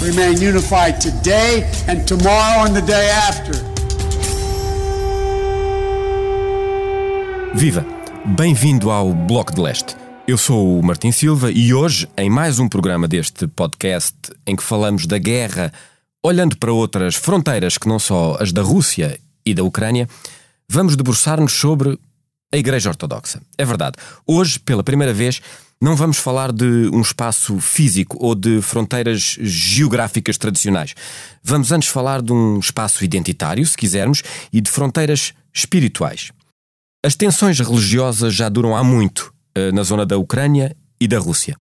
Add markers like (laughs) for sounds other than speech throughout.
remain unified today and tomorrow and the day after. Viva! Bem-vindo ao Bloco de Leste. Eu sou o Martin Silva e hoje, em mais um programa deste podcast em que falamos da guerra, olhando para outras fronteiras que não só as da Rússia e da Ucrânia, vamos debruçar-nos sobre a Igreja Ortodoxa. É verdade, hoje, pela primeira vez, não vamos falar de um espaço físico ou de fronteiras geográficas tradicionais. Vamos antes falar de um espaço identitário, se quisermos, e de fronteiras espirituais. As tensões religiosas já duram há muito eh, na zona da Ucrânia e da Rússia.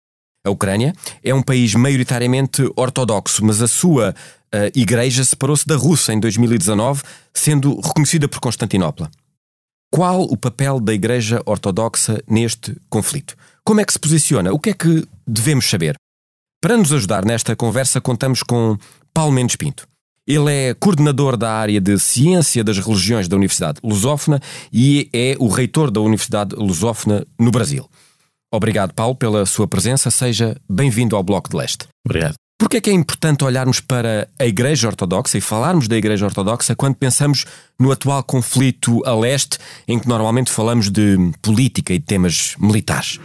A Ucrânia é um país maioritariamente ortodoxo, mas a sua uh, igreja separou-se da Rússia em 2019, sendo reconhecida por Constantinopla. Qual o papel da Igreja Ortodoxa neste conflito? Como é que se posiciona? O que é que devemos saber? Para nos ajudar nesta conversa, contamos com Paulo Mendes Pinto. Ele é coordenador da área de Ciência das Religiões da Universidade Lusófona e é o reitor da Universidade Lusófona no Brasil. Obrigado, Paulo, pela sua presença. Seja bem-vindo ao Bloco de Leste. Obrigado. Por que é que é importante olharmos para a Igreja Ortodoxa e falarmos da Igreja Ortodoxa quando pensamos no atual conflito a leste, em que normalmente falamos de política e temas militares?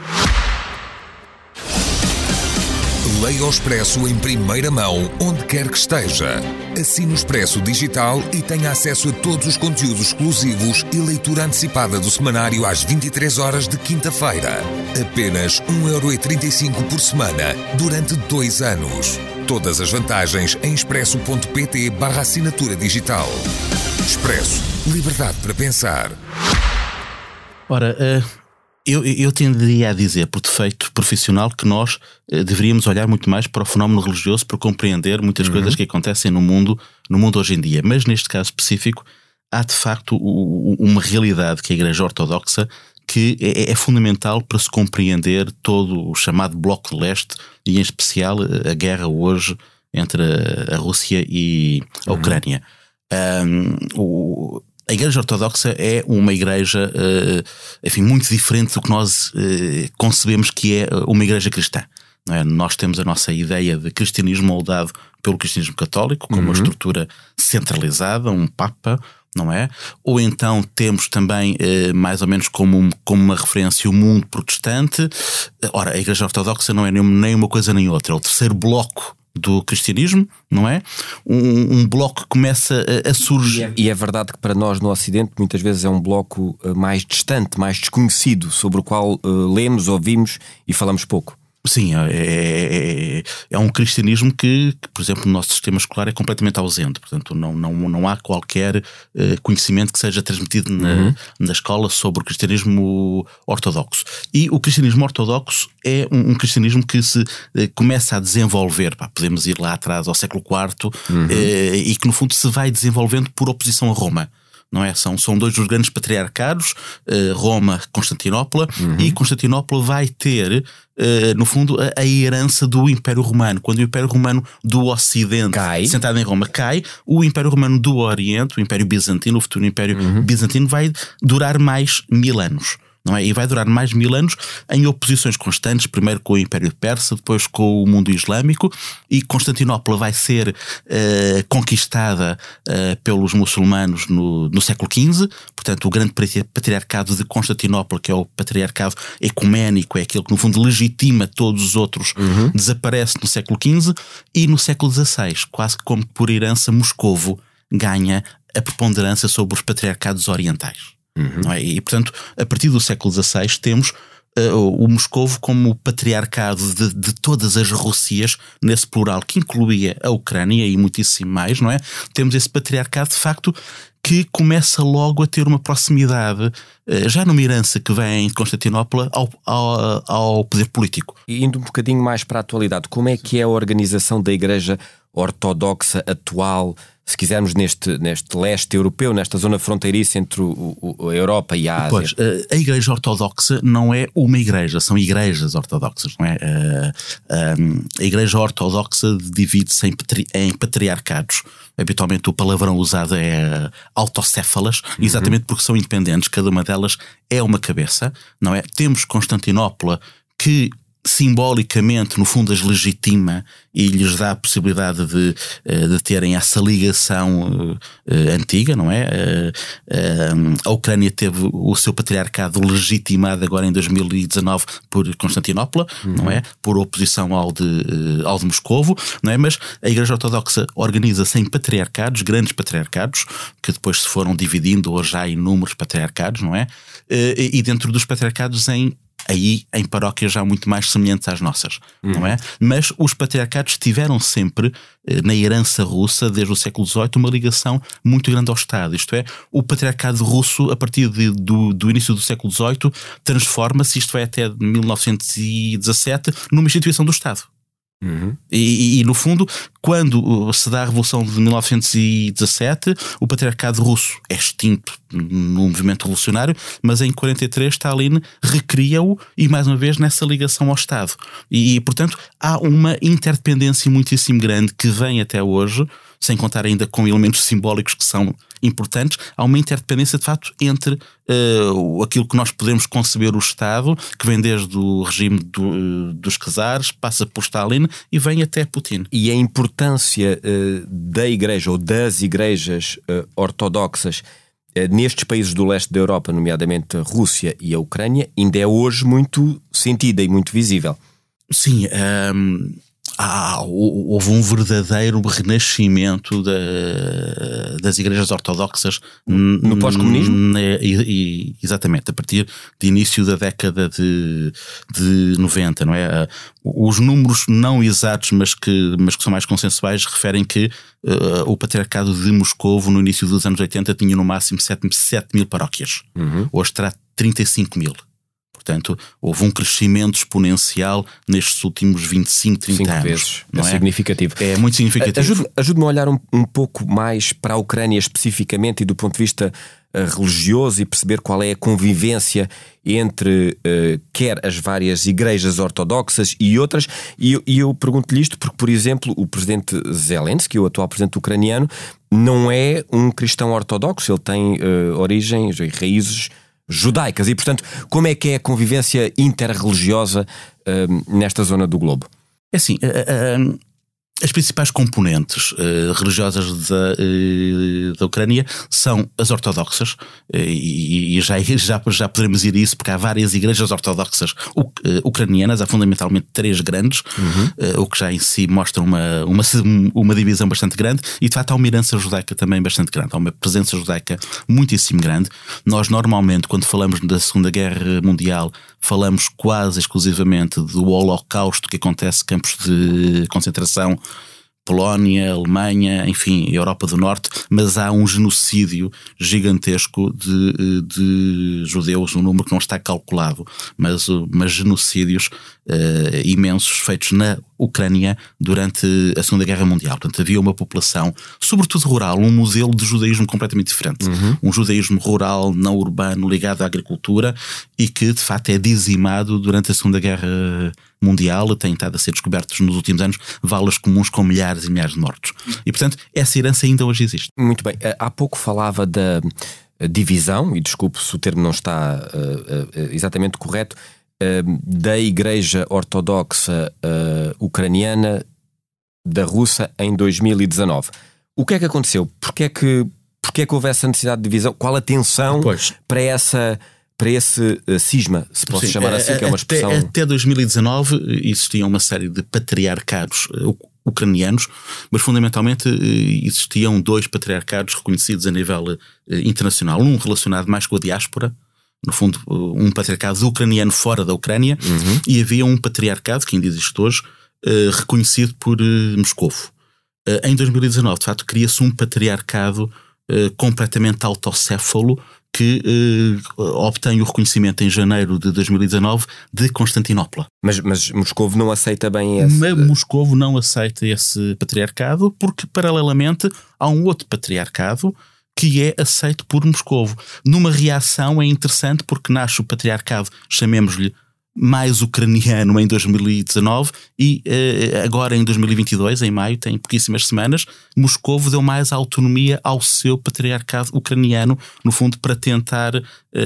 Leia o Expresso em primeira mão, onde quer que esteja. Assine o Expresso Digital e tenha acesso a todos os conteúdos exclusivos e leitura antecipada do semanário às 23 horas de quinta-feira. Apenas 1,35€ por semana, durante dois anos. Todas as vantagens em expresso.pt barra assinatura digital. Expresso. Liberdade para pensar. Ora, uh, eu, eu tenderia a dizer, por defeito profissional, que nós uh, deveríamos olhar muito mais para o fenómeno religioso para compreender muitas uhum. coisas que acontecem no mundo, no mundo hoje em dia. Mas neste caso específico, há de facto uma realidade que a Igreja Ortodoxa que é, é, fundamental para se compreender todo o chamado Bloco de Leste e, em especial, a guerra hoje entre a, a Rússia e a uhum. Ucrânia. Um, o, a Igreja Ortodoxa é uma igreja, uh, enfim, muito diferente do que nós uh, concebemos que é uma igreja cristã. É? Nós temos a nossa ideia de cristianismo moldado pelo cristianismo católico, com uhum. uma estrutura centralizada, um Papa, não é? Ou então temos também, eh, mais ou menos como, como uma referência, o mundo protestante. Ora, a Igreja Ortodoxa não é nem uma coisa nem outra, é o terceiro bloco do cristianismo, não é? Um, um bloco que começa a, a surgir. E é, é, verdade que para nós no Ocidente muitas vezes é um bloco eh, mais distante, mais desconhecido, sobre o qual uh, lemos, ouvimos e falamos pouco. Sim, é, é, é, é, um cristianismo que, que, por exemplo, no nosso sistema escolar é completamente ausente. Portanto, não, não, não há qualquer uh, conhecimento que seja transmitido na, uhum. na escola sobre o cristianismo ortodoxo. E o cristianismo ortodoxo é um, um cristianismo que se uh, começa a desenvolver. Pá, podemos ir lá atrás ao século IV uhum. uh, e que, no fundo, se vai desenvolvendo por oposição a Roma não é? São, são dois dos grandes patriarcados, uh, Roma, Constantinopla, uhum. e Constantinopla vai ter, uh, no fundo, a, a, herança do Império Romano. Quando o Império Romano do Ocidente, cai. sentado em Roma, cai, o Império Romano do Oriente, o Império Bizantino, o futuro Império uhum. Bizantino, vai durar mais mil anos não é? E vai durar mais mil anos em oposições constantes, primeiro com o Império Persa, depois com o mundo islâmico, e Constantinopla vai ser uh, conquistada uh, pelos muçulmanos no, no século XV, portanto, o grande patriarcado de Constantinopla, que é o patriarcado ecuménico, é aquele que no fundo legitima todos os outros, uhum. desaparece no século XV, e no século XVI, quase como por herança, Moscovo ganha a preponderância sobre os patriarcados orientais. Uhum. É? E, portanto, a partir do século XVI temos uh, o Moscovo como patriarcado de, de, todas as Rússias, nesse plural, que incluía a Ucrânia e muitíssimo mais, não é? Temos esse patriarcado, de facto, que começa logo a ter uma proximidade, uh, já numa herança que vem de Constantinopla, ao, ao, ao poder político. E indo um bocadinho mais para a atualidade, como é que é a organização da Igreja ortodoxa atual, se quisermos, neste, neste leste europeu, nesta zona fronteiriça entre o, o, a Europa e a Ásia? Pois, eh, a Igreja Ortodoxa não é uma igreja, são igrejas ortodoxas, não é? Eh, eh, a Igreja Ortodoxa divide-se em, em patriarcados. Habitualmente o palavrão usado é autocéfalas, uhum. exatamente porque são independentes, cada uma delas é uma cabeça, não é? Temos Constantinopla que simbolicamente, no fundo, as legitima e lhes dá a possibilidade de, eh, de terem essa ligação uh, antiga, não é? A Ucrânia teve o seu patriarcado legitimado agora em 2019 por Constantinopla, uhum. não é? Por oposição ao de, ao de Moscovo, não é? Mas a Igreja Ortodoxa organiza-se em patriarcados, grandes patriarcados, que depois se foram dividindo hoje há inúmeros patriarcados, não é? e dentro dos patriarcados em aí em paróquias já muito mais semelhantes às nossas, uhum. não é? Mas os patriarcados tiveram sempre, eh, na herança russa, desde o século XVIII, uma ligação muito grande ao Estado. Isto é, o patriarcado russo, a partir de, do, do início do século XVIII, transforma-se, isto é até 1917, numa instituição do Estado. Uhum. E, e, no fundo, quando se dá a Revolução de 1917, o patriarcado russo é extinto no movimento revolucionário, mas em 43 Stalin recria-o e mais uma vez nessa ligação ao Estado. E, portanto, há uma interdependência muitíssimo grande que vem até hoje sem contar ainda com elementos simbólicos que são importantes, há uma interdependência de facto entre uh, aquilo que nós podemos conceber o Estado, que vem desde o regime do, uh, dos czares, passa por Stalin e vem até Putin. E a importância uh, da Igreja ou das igrejas ortodoxas nestes países do leste da Europa, nomeadamente a Rússia e a Ucrânia, ainda é hoje muito sentida e muito visível. Sim, um, ehm, ah, houve um verdadeiro renascimento da, das igrejas ortodoxas no pós-comunismo? Exatamente, a partir de início da década de, de 90, não é? Os números não exatos, mas que, mas que são mais consensuais, referem que uh, o patriarcado de Moscovo, no início dos anos 80, tinha no máximo 7, 7 mil paróquias. Uhum. Hoje terá 35 mil. Portanto, houve um crescimento exponencial nestes últimos 25, 30 Cinco anos. Vezes. Não é, é significativo. É muito significativo. Ajude-me ajude a olhar um, um, pouco mais para a Ucrânia especificamente e do ponto de vista uh, religioso e perceber qual é a convivência entre uh, quer as várias igrejas ortodoxas e outras. E, e eu pergunto-lhe isto porque, por exemplo, o presidente Zelensky, o atual presidente ucraniano, não é um cristão ortodoxo, ele tem uh, origens e raízes judaicas. E, portanto, como é que é a convivência interreligiosa uh, nesta zona do globo? É assim, uh, uh, as principais componentes uh, religiosas da, uh, da Ucrânia são as ortodoxas, uh, e, e, já, (laughs) já, já poderemos ir a isso, porque há várias igrejas ortodoxas ucranianas, há fundamentalmente três grandes, uhum. o que já em si mostra uma, uma, (laughs) uma divisão bastante grande, e de facto há uma herança judaica também bastante grande, há uma presença judaica muitíssimo grande. Nós normalmente, quando falamos da Segunda Guerra Mundial, falamos quase exclusivamente do Holocausto que acontece em campos de concentração Polónia, Alemanha, enfim, Europa do Norte, mas há um genocídio gigantesco de, de judeus, um número que não está calculado, mas, mas genocídios uh, imensos feitos na Ucrânia durante a Segunda Guerra Mundial. Portanto, havia uma população, sobretudo rural, um modelo de judaísmo completamente diferente. Uhum. Um judaísmo rural, não urbano, ligado à agricultura e que, de facto, é dizimado durante a Segunda Guerra Mundial têm estado a ser descobertos nos últimos anos valas comuns com milhares e milhares de mortos. E, portanto, essa herança ainda hoje existe. Muito bem. Há pouco falava da divisão, e desculpe se o termo não está uh, uh, exatamente correto, da Igreja Ortodoxa Ucraniana da Rússia em 2019. O que é que aconteceu? Porquê é que, porquê é que houve essa necessidade de divisão? Qual a tensão pois. para essa para esse uh, cisma, se posso Sim, chamar assim, que é uma expressão. Até, até 2019 existia uma série de patriarcados uh, ucranianos, mas fundamentalmente existiam dois patriarcados reconhecidos a nível internacional. Um relacionado mais com a diáspora, no fundo, um patriarcado ucraniano fora da Ucrânia, uhum. e havia um patriarcado, que ainda existe hoje, reconhecido por Moscovo. em 2019, de facto, cria-se um patriarcado completamente autocéfalo que eh, obtém o reconhecimento em janeiro de 2019 de Constantinopla. Mas, mas Moscovo não aceita bem esse. Mas Moscovo não aceita esse patriarcado porque, paralelamente, há um outro patriarcado que é aceito por Moscovo. Numa reação é interessante porque nasce o patriarcado, chamemos-lhe mais ucraniano em 2019 e uh, agora em 2022, em maio, tem pouquíssimas semanas, Moscovo deu mais autonomia ao seu patriarcado ucraniano, no fundo, para tentar uh,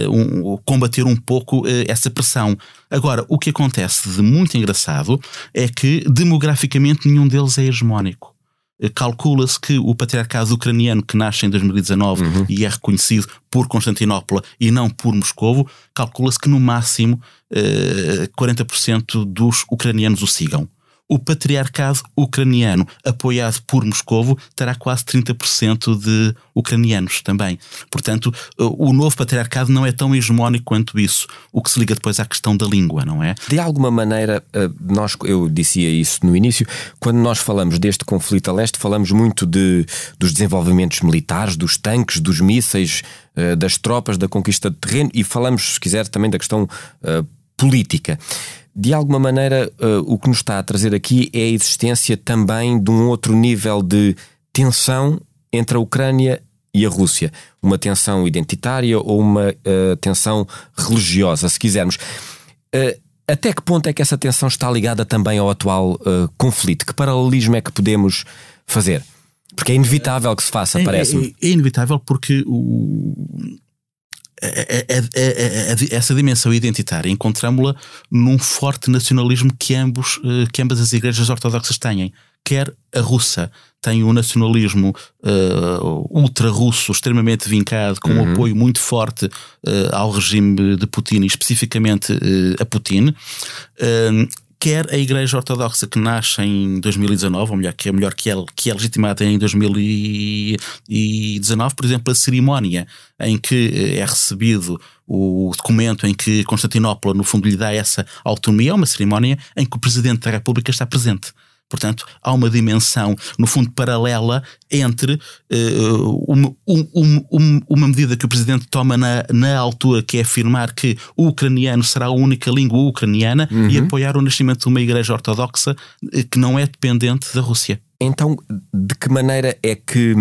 um, combater um pouco uh, essa pressão. Agora, o que acontece de muito engraçado é que demograficamente nenhum deles é hegemónico. Eh, calcula-se que o patriarcado ucraniano que nasce em 2019 uhum. e é reconhecido por Constantinopla e não por Moscovo, calcula-se que no máximo eh, 40% dos ucranianos o sigam o patriarcado ucraniano, apoiado por Moscovo, terá quase 30% de ucranianos também. Portanto, o novo patriarcado não é tão hegemónico quanto isso, o que se liga depois à questão da língua, não é? De alguma maneira, eh, nós, eu dizia isso no início, quando nós falamos deste conflito a leste, falamos muito de, dos desenvolvimentos militares, dos tanques, dos mísseis, eh, das tropas, da conquista de terreno e falamos, se quiser, também da questão uh, política de alguma maneira, uh, o que nos está a trazer aqui é a existência também de um outro nível de tensão entre a Ucrânia e a Rússia. Uma tensão identitária ou uma uh, tensão religiosa, se quisermos. Uh, até que ponto é que essa tensão está ligada também ao atual conflito? Que paralelismo é que podemos fazer? Porque é inevitável que se faça, é, parece-me. É, é, inevitável porque o, é, é, é, essa dimensão identitária encontramos-la num forte nacionalismo que, ambos, eh, que ambas as igrejas ortodoxas têm. Quer a russa tem um nacionalismo uh, ultra-russo extremamente vincado, com uhum. um apoio muito forte uh, ao regime de Putin e especificamente uh, a Putin quer a Igreja Ortodoxa que nasce em 2019, ou melhor, que é melhor que é, que é legitimada em 2019, por exemplo, a cerimónia em que eh, é recebido o documento em que Constantinopla, no fundo, lhe dá essa autonomia, é uma cerimónia em que o Presidente da República está presente. Portanto, há uma dimensão, no fundo, paralela entre uh, uma, um, um, uma, medida que o Presidente toma na, na, altura, que é afirmar que o ucraniano será a única língua ucraniana uhum. e apoiar o nascimento de uma igreja ortodoxa eh, que não é dependente da Rússia. Então, de que maneira é que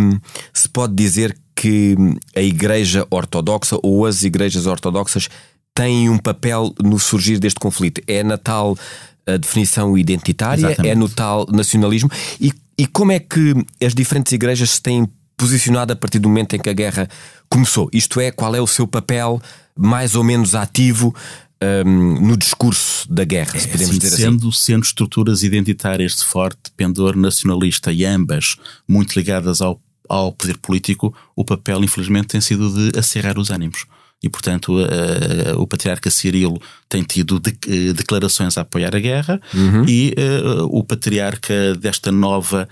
se pode dizer que a Igreja Ortodoxa ou as igrejas ortodoxas têm um papel no surgir deste conflito? É na tal a definição identitária, Exatamente. é no tal nacionalismo. E, e como é que as diferentes igrejas se têm posicionado a partir do momento em que a guerra começou? Isto é, qual é o seu papel mais ou menos ativo um, no discurso da guerra, se podemos assim, dizer sendo, assim? Sendo estruturas identitárias de forte pendor nacionalista e ambas muito ligadas ao, ao poder político, o papel, infelizmente, tem sido de acerrar os ânimos e, portanto, uh, o patriarca Cirilo tem tido de, uh, declarações a apoiar a guerra uhum. e uh, o patriarca desta nova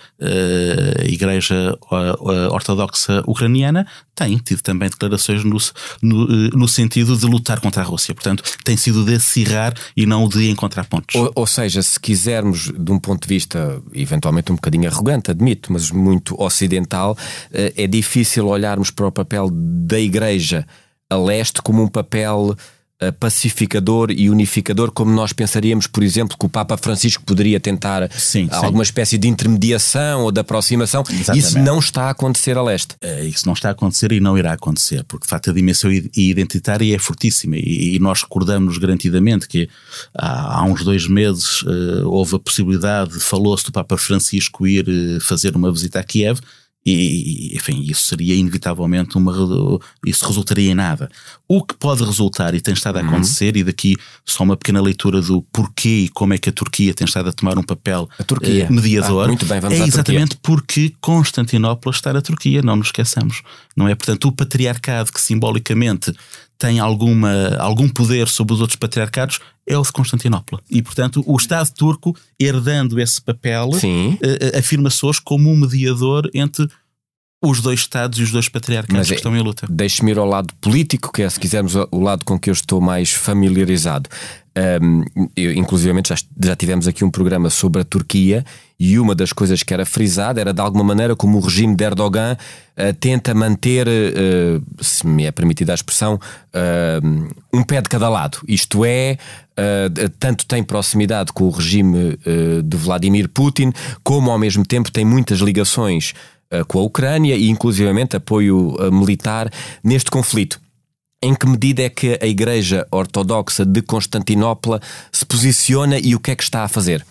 Igreja Ortodoxa Ucraniana tem tido também declarações no, no, no, sentido de lutar contra a Rússia. Portanto, tem sido de acirrar e não de encontrar pontos. Ou, ou seja, se quisermos, de um ponto de vista eventualmente um bocadinho arrogante, admito, mas muito ocidental, é difícil olharmos para o papel da Igreja a leste como um papel uh, pacificador e unificador, como nós pensaríamos, por exemplo, que o Papa Francisco poderia tentar sim, alguma sim. espécie de intermediação ou de aproximação. Exatamente. Isso não está a acontecer a leste. É, isso não está a acontecer e não irá acontecer, porque de facto a dimensão identitária é fortíssima e, e nós recordamos garantidamente que há, há uns dois meses uh, houve a possibilidade, falou-se do Papa Francisco ir uh, fazer uma visita a Kiev e, enfim, isso seria inevitavelmente uma. Isso resultaria em nada. O que pode resultar, e tem estado a uhum. acontecer, uhum. e daqui só uma pequena leitura do porquê e como é que a Turquia tem estado a tomar um papel uh, mediador, ah, muito bem, vamos é exatamente porque Constantinopla está na Turquia, não nos esqueçamos. Não é? Portanto, o patriarcado que simbolicamente tem alguma, algum poder sobre os outros patriarcados é o de Constantinopla. E, portanto, o Estado turco, herdando esse papel, uh, afirma-se hoje como um mediador entre os dois Estados e os dois patriarcados Mas que é- estão em luta. Deixe-me ir ao lado político, que é, se quisermos, o lado com que eu estou mais familiarizado. Um, eu, inclusivamente, já, já tivemos aqui um programa sobre a Turquia e uma das coisas que era frisada era de alguma maneira como o regime de Erdogan uh, tenta manter, uh, se me é permitida a expressão, uh, um pé de cada lado. Isto é, tanto tem proximidade com o regime de Vladimir Putin, como ao mesmo tempo tem muitas ligações com a Ucrânia e, inclusivamente, apoio militar neste conflito. Em que medida é que a Igreja Ortodoxa de Constantinopla se posiciona e o que é que está a fazer?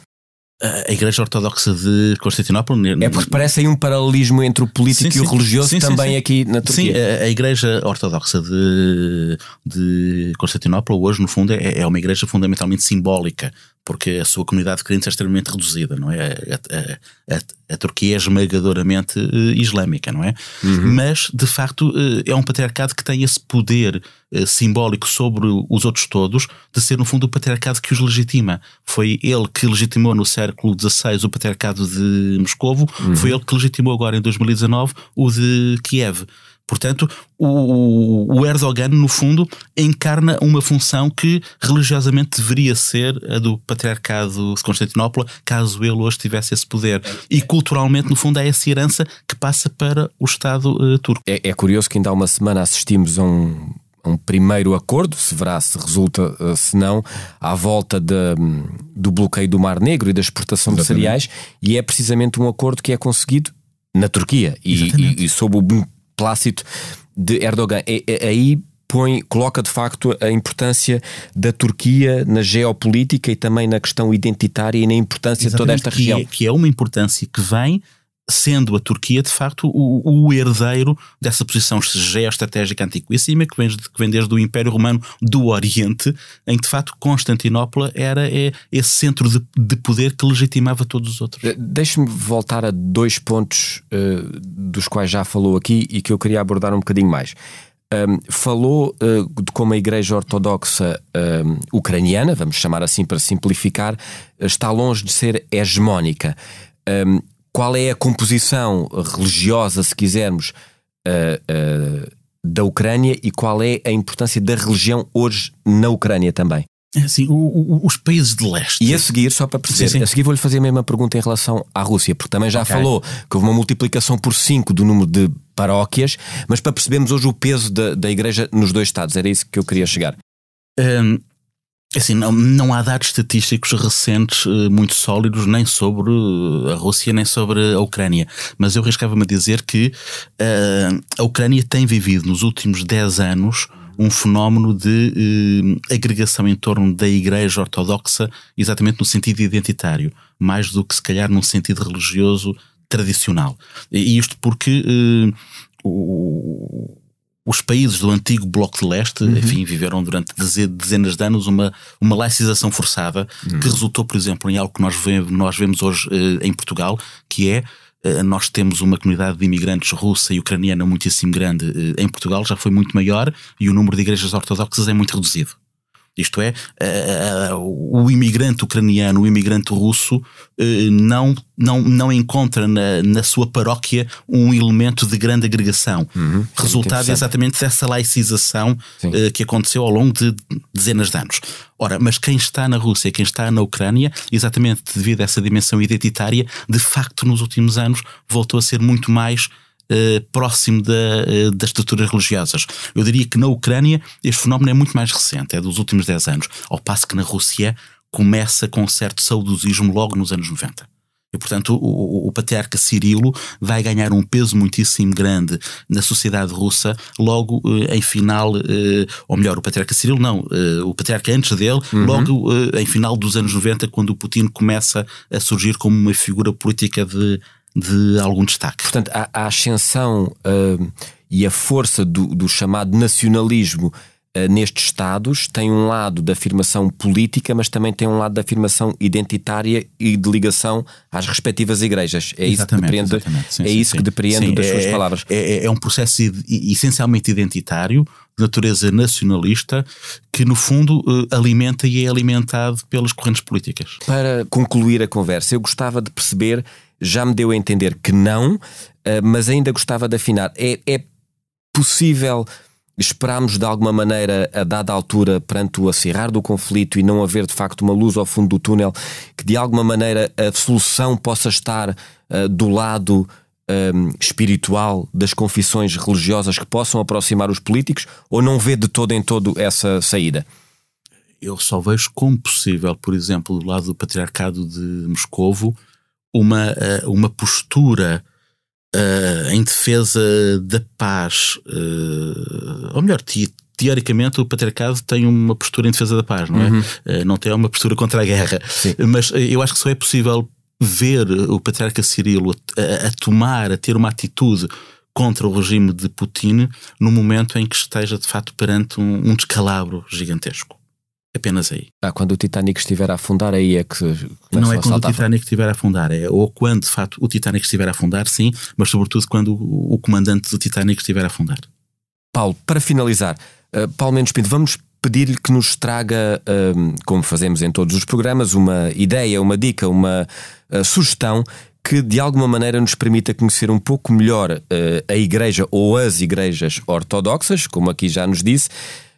A Igreja Ortodoxa de Constantinopla. É porque parece aí um paralelismo entre o político Sim, e o sim. religioso Sim, também aqui na Turquia. Sim, a, a Igreja Ortodoxa de, de Constantinopla hoje, no fundo, é, é uma igreja fundamentalmente simbólica, porque a sua comunidade de crentes é extremamente reduzida, não é? A, a- a- a Turquia é esmagadoramente eh, islâmica, não é? Mas, de facto, eh, é um patriarcado que tem esse poder eh, simbólico sobre os outros todos, de ser, no fundo, o patriarcado que os legitima. Foi ele que legitimou no século XVI o patriarcado de Moscovo, foi ele que legitimou agora em 2019 o de Kiev. Portanto, o, o Erdogan, no fundo, encarna uma função que religiosamente deveria ser a do patriarcado de Constantinopla, caso ele hoje tivesse esse poder. E culturalmente, no fundo, é essa herança que passa para o Estado eh, turco. É, é curioso que ainda há uma semana assistimos a um, um primeiro acordo, se verá se resulta, eh, se não, à volta de, do bloqueio do Mar Negro e da exportação de cereais, e é precisamente um acordo que é conseguido na Turquia e, e, e sob o beneplácito de Erdogan. É- é- aí põe, coloca de facto a importância da Turquia na geopolítica e também na questão identitária e na importância de toda esta Exatamente, região. Que é, que é uma importância que vem sendo a Turquia, de facto, o, o herdeiro dessa posição geoestratégica antiquíssima que vem, que vem desde o Império Romano do Oriente, em que, de facto, Constantinopla era é, esse centro de, de poder que legitimava todos os outros. Deixe-me voltar a dois pontos eh, dos quais já falou aqui e que eu queria abordar um bocadinho mais. Ahm, falou eh, de como a Igreja Ortodoxa ahm, ucraniana, vamos chamar assim para simplificar, está longe de ser hegemónica. Ahm, qual é a composição religiosa, se quisermos, eh, eh, da Ucrânia e qual é a importância da religião hoje na Ucrânia também? É assim, o- o- os países de leste. E a seguir, só para perceber, Sim, sim. a seguir vou-lhe fazer a mesma pergunta em relação à Rússia, porque também já Ok. falou que houve uma multiplicação por 5 do número de paróquias, mas para percebermos hoje o peso da, da Igreja nos dois Estados, era isso que eu queria chegar. Hum, assim, não, não há dados estatísticos recentes eh, muito sólidos nem sobre eh, a Rússia nem sobre a Ucrânia, mas eu arriscava-me a dizer que eh, a Ucrânia tem vivido nos últimos 10 anos um fenómeno de agregação em torno da Igreja Ortodoxa, exatamente no sentido identitário, mais do que se calhar num sentido religioso tradicional. E isto porque o- os países do antigo Bloco de Leste, enfim, viveram durante deze- dezenas de anos uma, uma laicização forçada que resultou, por exemplo, em algo que nós vemos, nós vemos hoje eh, em Portugal, que é eh, nós temos uma comunidade de imigrantes russa e ucraniana muitíssimo grande eh, em Portugal, já foi muito maior e o número de igrejas ortodoxas é muito reduzido. Isto é, eh, eh, o imigrante ucraniano, o imigrante russo, eh, não, não, não encontra na, na sua paróquia um elemento de grande agregação. Resultado interessante. exatamente dessa laicização Sim. eh, que aconteceu ao longo de dezenas de anos. Ora, mas quem está na Rússia, quem está na Ucrânia, exatamente devido a essa dimensão identitária, de facto, nos últimos anos voltou a ser muito mais eh, próximo da, eh, das estruturas religiosas. Eu diria que na Ucrânia este fenómeno é muito mais recente, é dos últimos 10 anos, ao passo que na Rússia começa com um certo saudosismo logo nos anos 90. E, portanto, o, o- o patriarca Cirilo vai ganhar um peso muitíssimo grande na sociedade russa, logo eh, em final, eh, ou melhor, o patriarca Cirilo não, eh, o patriarca antes dele, logo eh, em final dos anos 90, quando o Putin começa a surgir como uma figura política de, de algum destaque. Portanto, a, a ascensão ah, e a força do, do chamado nacionalismo uh, nestes Estados tem um lado da afirmação política, mas também tem um lado da afirmação identitária e de ligação às respectivas igrejas. É isso que depreende, sim, é sim, isso sim. que depreende das é, suas palavras. É, é, é um processo essencialmente identitário, de natureza nacionalista, que no fundo eh, alimenta e é alimentado pelas correntes políticas. Para concluir a conversa, eu gostava de perceber, já me deu a entender que não, eh, mas ainda gostava de afinar. É, é possível esperarmos de alguma maneira, a dada altura, perante o acirrar do conflito e não haver de facto uma luz ao fundo do túnel, que de alguma maneira a solução possa estar uh, do lado um, espiritual das confissões religiosas que possam aproximar os políticos ou não vê de todo em todo essa saída? Eu só vejo como possível, por exemplo, do lado do Patriarcado de Moscovo, uma, eh, uma postura uh, em defesa da paz, uh, ou melhor, teoricamente o patriarcado tem uma postura em defesa da paz, não é? Uhum. Uh, não tem uma postura contra a guerra. Sim. Mas eu acho que só é possível ver o patriarca Cirilo a, a, tomar, a ter uma atitude contra o regime de Putin no momento em que esteja de fato perante um, um descalabro gigantesco. Apenas aí. Ah, quando o Titanic estiver a afundar, aí é que. Não é quando o Titanic estiver a afundar, é ou quando de facto o Titanic estiver a afundar, sim, mas sobretudo quando o, o comandante do Titanic estiver a afundar. Paulo, para finalizar, uh, Paulo Mendes Pinto, vamos pedir-lhe que nos traga, uh, como fazemos em todos os programas, uma ideia, uma dica, uma uh, sugestão que de alguma maneira nos permita conhecer um pouco melhor a Igreja ou as igrejas ortodoxas, como aqui já nos disse.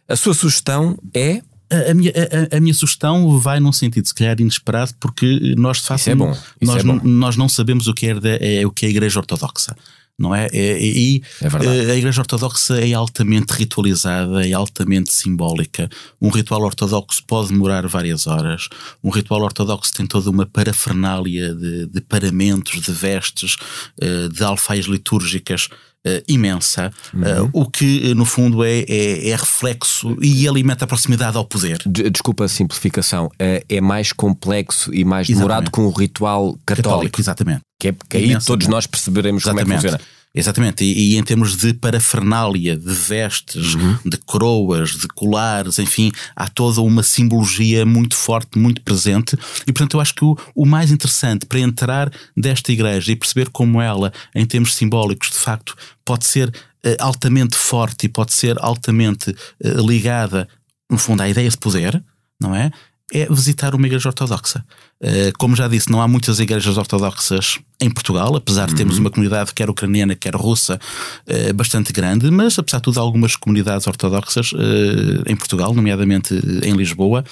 A sua sugestão é a, minha, a, a, minha sugestão vai num sentido, se calhar, inesperado, porque nós de facto é bom. nós, é bom. nós não sabemos o que é, é, o que é a Igreja Ortodoxa. Não é? é e é a Igreja Ortodoxa é altamente ritualizada, é altamente simbólica. Um ritual ortodoxo pode demorar várias horas. Um ritual ortodoxo tem toda uma parafernália de, de paramentos, de vestes, eh, de alfaias litúrgicas uh, imensa, eh, uhum. uh, o que no fundo é, é, é, reflexo e alimenta a proximidade ao poder. Desculpa a simplificação, é mais complexo e mais demorado com o ritual católico. católico exatamente. Que, é, que aí todos nós perceberemos exatamente. como é que funciona. Exatamente, e, e, em termos de parafernália, de vestes, uhum. de coroas, de colares, enfim, há toda uma simbologia muito forte, muito presente, e portanto eu acho que o, o mais interessante para entrar desta igreja e perceber como ela, em termos simbólicos, de facto, pode ser uh, altamente forte e pode ser altamente uh, ligada, no fundo, à ideia de poder, não é? É visitar uma igreja ortodoxa. Eh, como já disse, não há muitas igrejas ortodoxas em Portugal, apesar de uhum. termos uma comunidade quer ucraniana, quer russa, eh, bastante grande, mas apesar de tudo, há algumas comunidades ortodoxas eh, em Portugal, nomeadamente em Lisboa.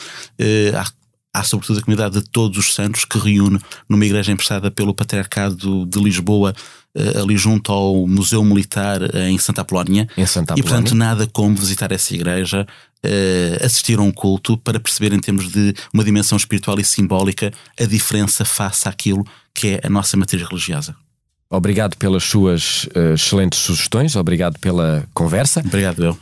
Há há sobretudo a comunidade de Todos os Santos que reúne numa igreja emprestada pelo Patriarcado de Lisboa, ali junto ao Museu Militar em Santa Apolónia. Em Santa Apolónia. E portanto, nada como visitar essa igreja, uh, assistir a um culto para perceber, em termos de uma dimensão espiritual e simbólica, a diferença face àquilo que é a nossa matriz religiosa. Obrigado pelas suas uh, excelentes sugestões, obrigado pela conversa. Obrigado, eu.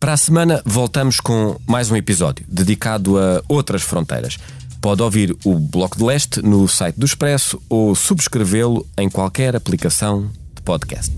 Para a semana voltamos com mais um episódio dedicado a outras fronteiras. Pode ouvir o Bloco de Leste no site do Expresso ou subscrevê-lo em qualquer aplicação de podcast.